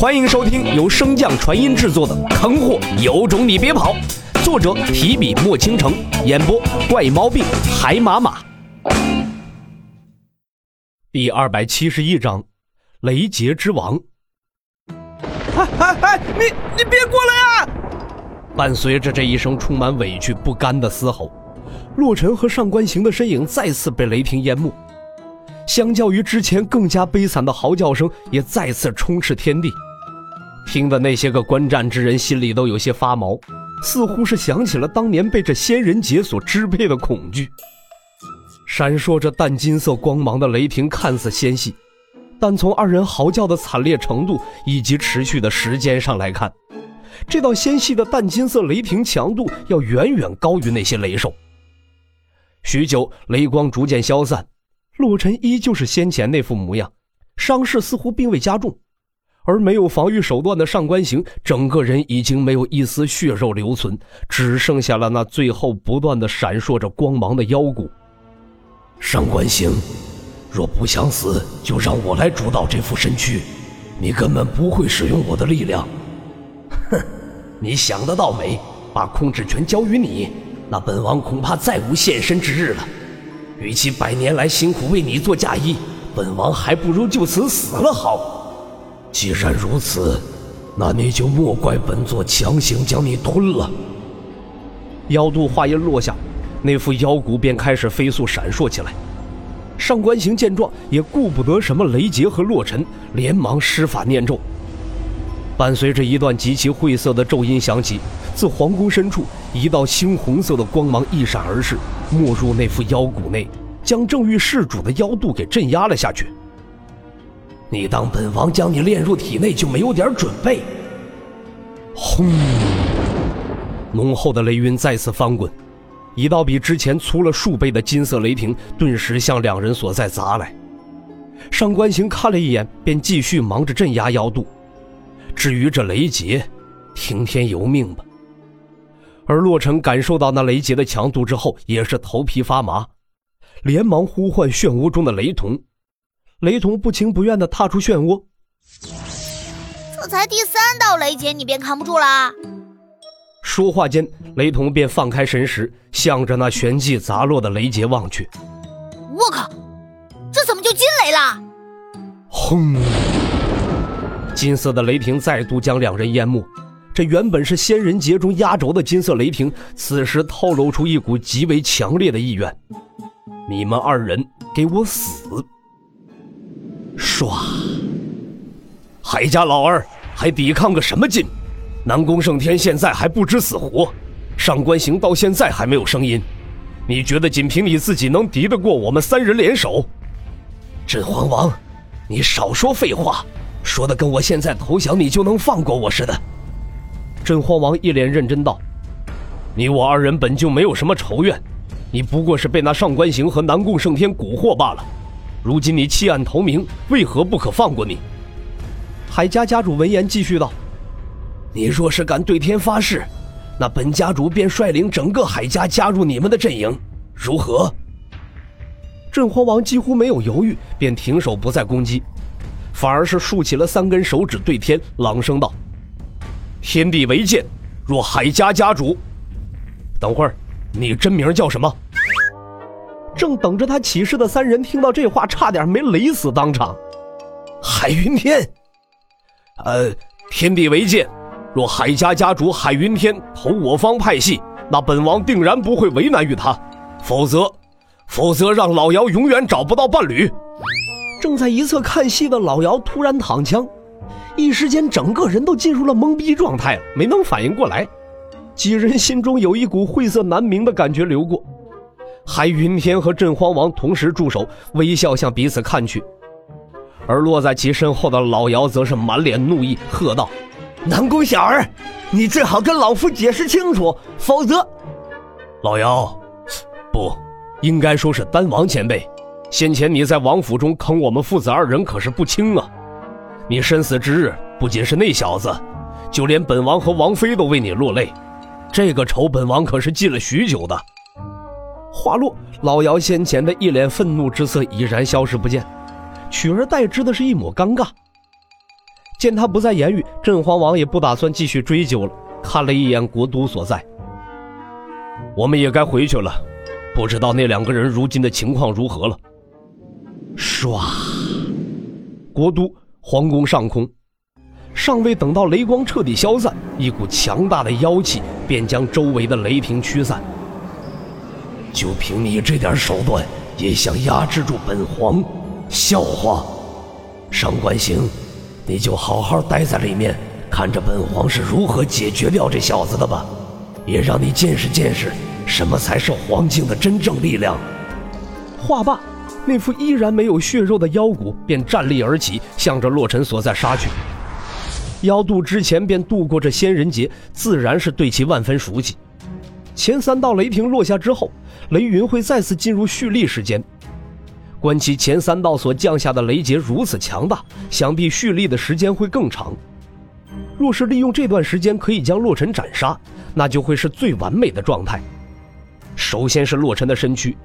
欢迎收听由升降传音制作的《坑货有种你别跑》，作者提笔墨倾城，演播怪猫病海马马。第二百七十一章，雷劫之王。哎哎哎，你你别过来啊！伴随着这一声充满委屈不甘的嘶吼，洛尘和上官行的身影再次被雷霆淹没。相较于之前更加悲惨的嚎叫声，也再次充斥天地。听的那些个观战之人心里都有些发毛，似乎是想起了当年被这仙人劫所支配的恐惧。闪烁着淡金色光芒的雷霆看似纤细，但从二人嚎叫的惨烈程度以及持续的时间上来看，这道纤细的淡金色雷霆强度要远远高于那些雷兽。许久，雷光逐渐消散，洛尘依旧是先前那副模样，伤势似乎并未加重。而没有防御手段的上官行，整个人已经没有一丝血肉留存，只剩下了那最后不断的闪烁着光芒的腰骨。上官行，若不想死，就让我来主导这副身躯。你根本不会使用我的力量。哼，你想得倒美！把控制权交于你，那本王恐怕再无现身之日了。与其百年来辛苦为你做嫁衣，本王还不如就此死了好。既然如此，那你就莫怪本座强行将你吞了。妖肚话音落下，那副妖骨便开始飞速闪烁起来。上官行见状，也顾不得什么雷劫和洛尘，连忙施法念咒。伴随着一段极其晦涩的咒音响起，自皇宫深处，一道猩红色的光芒一闪而逝，没入那副妖骨内，将正欲弑主的妖肚给镇压了下去。你当本王将你炼入体内就没有点准备？轰！浓厚的雷云再次翻滚，一道比之前粗了数倍的金色雷霆顿时向两人所在砸来。上官行看了一眼，便继续忙着镇压妖度。至于这雷劫，听天由命吧。而洛尘感受到那雷劫的强度之后，也是头皮发麻，连忙呼唤漩涡中的雷童。雷同不情不愿地踏出漩涡，这才第三道雷劫，你便扛不住啦！说话间，雷同便放开神识，向着那旋即砸落的雷劫望去。我靠，这怎么就金雷了？轰！金色的雷霆再度将两人淹没。这原本是仙人劫中压轴的金色雷霆，此时透露出一股极为强烈的意愿：你们二人给我死！唰！海家老二还抵抗个什么劲？南宫胜天现在还不知死活，上官行到现在还没有声音。你觉得仅凭你自己能敌得过我们三人联手？镇荒王，你少说废话，说的跟我现在投降你就能放过我似的。镇荒王一脸认真道：“你我二人本就没有什么仇怨，你不过是被那上官行和南宫胜天蛊惑罢了。”如今你弃暗投明，为何不可放过你？海家家主闻言继续道：“你若是敢对天发誓，那本家主便率领整个海家加入你们的阵营，如何？”镇荒王几乎没有犹豫，便停手不再攻击，反而是竖起了三根手指对天，朗声道：“天地为鉴，若海家家主，等会儿，你真名叫什么？”正等着他起誓的三人听到这话，差点没雷死当场。海云天，呃，天地为鉴，若海家家主海云天投我方派系，那本王定然不会为难于他；否则，否则让老姚永远找不到伴侣。正在一侧看戏的老姚突然躺枪，一时间整个人都进入了懵逼状态了，没能反应过来。几人心中有一股晦涩难明的感觉流过。海云天和镇荒王同时驻手，微笑向彼此看去，而落在其身后的老姚则是满脸怒意，喝道：“南宫小儿，你最好跟老夫解释清楚，否则……”老姚，不，应该说是丹王前辈。先前你在王府中坑我们父子二人，可是不轻啊！你身死之日，不仅是那小子，就连本王和王妃都为你落泪，这个仇本王可是记了许久的。话落，老姚先前的一脸愤怒之色已然消失不见，取而代之的是一抹尴尬。见他不再言语，镇荒王也不打算继续追究了，看了一眼国都所在，我们也该回去了。不知道那两个人如今的情况如何了？唰，国都皇宫上空，尚未等到雷光彻底消散，一股强大的妖气便将周围的雷霆驱散。就凭你这点手段，也想压制住本皇？笑话！上官行，你就好好待在里面，看着本皇是如何解决掉这小子的吧，也让你见识见识什么才是黄境的真正力量。话罢，那副依然没有血肉的妖骨便站立而起，向着洛尘所在杀去。妖渡之前便度过这仙人劫，自然是对其万分熟悉。前三道雷霆落下之后，雷云会再次进入蓄力时间。观其前三道所降下的雷劫如此强大，想必蓄力的时间会更长。若是利用这段时间可以将洛尘斩杀，那就会是最完美的状态。首先是洛尘的身躯，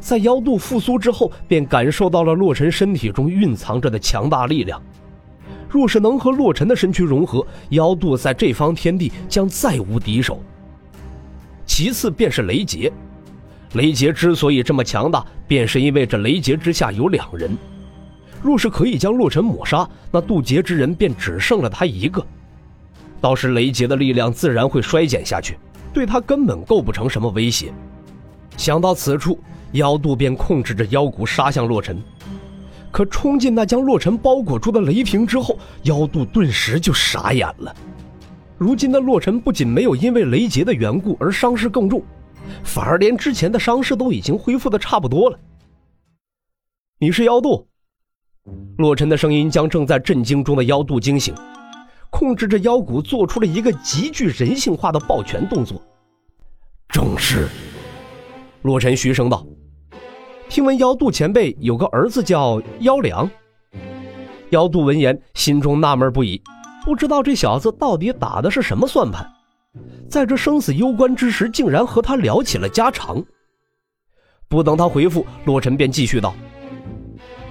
在妖渡复苏之后，便感受到了洛尘身体中蕴藏着的强大力量。若是能和洛尘的身躯融合，妖渡在这方天地将再无敌手。其次便是雷劫。雷劫之所以这么强大，便是因为这雷劫之下有两人。若是可以将洛尘抹杀，那渡劫之人便只剩了他一个。到时雷劫的力量自然会衰减下去，对他根本构不成什么威胁。想到此处，妖渡便控制着妖骨杀向洛尘。可冲进那将洛尘包裹住的雷霆之后，妖渡顿时就傻眼了。如今的洛尘不仅没有因为雷劫的缘故而伤势更重。反而连之前的伤势都已经恢复的差不多了。你是妖渡？洛尘的声音将正在震惊中的妖渡惊醒，控制着妖骨做出了一个极具人性化的抱拳动作。正是。洛尘嘘声道：“听闻妖渡前辈有个儿子叫妖良。”妖渡闻言，心中纳闷不已，不知道这小子到底打的是什么算盘。在这生死攸关之时，竟然和他聊起了家常。不等他回复，洛尘便继续道：“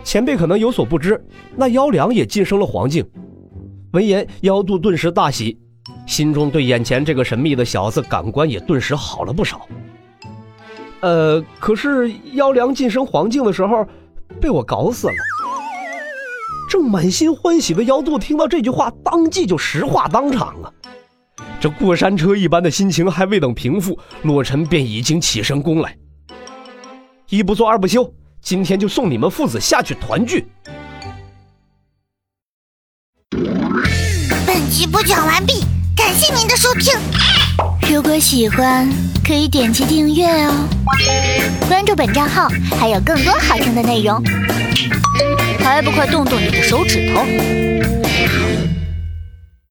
前辈可能有所不知，那妖良也晋升了黄境。”闻言，妖渡顿时大喜，心中对眼前这个神秘的小子感官也顿时好了不少。呃，可是妖良晋升黄境的时候，被我搞死了。正满心欢喜的妖渡听到这句话，当即就石化当场啊！这过山车一般的心情还未等平复，洛尘便已经起身攻来。一不做二不休，今天就送你们父子下去团聚。本集播讲完毕，感谢您的收听。如果喜欢，可以点击订阅哦，关注本账号还有更多好听的内容。还不快动动你的手指头！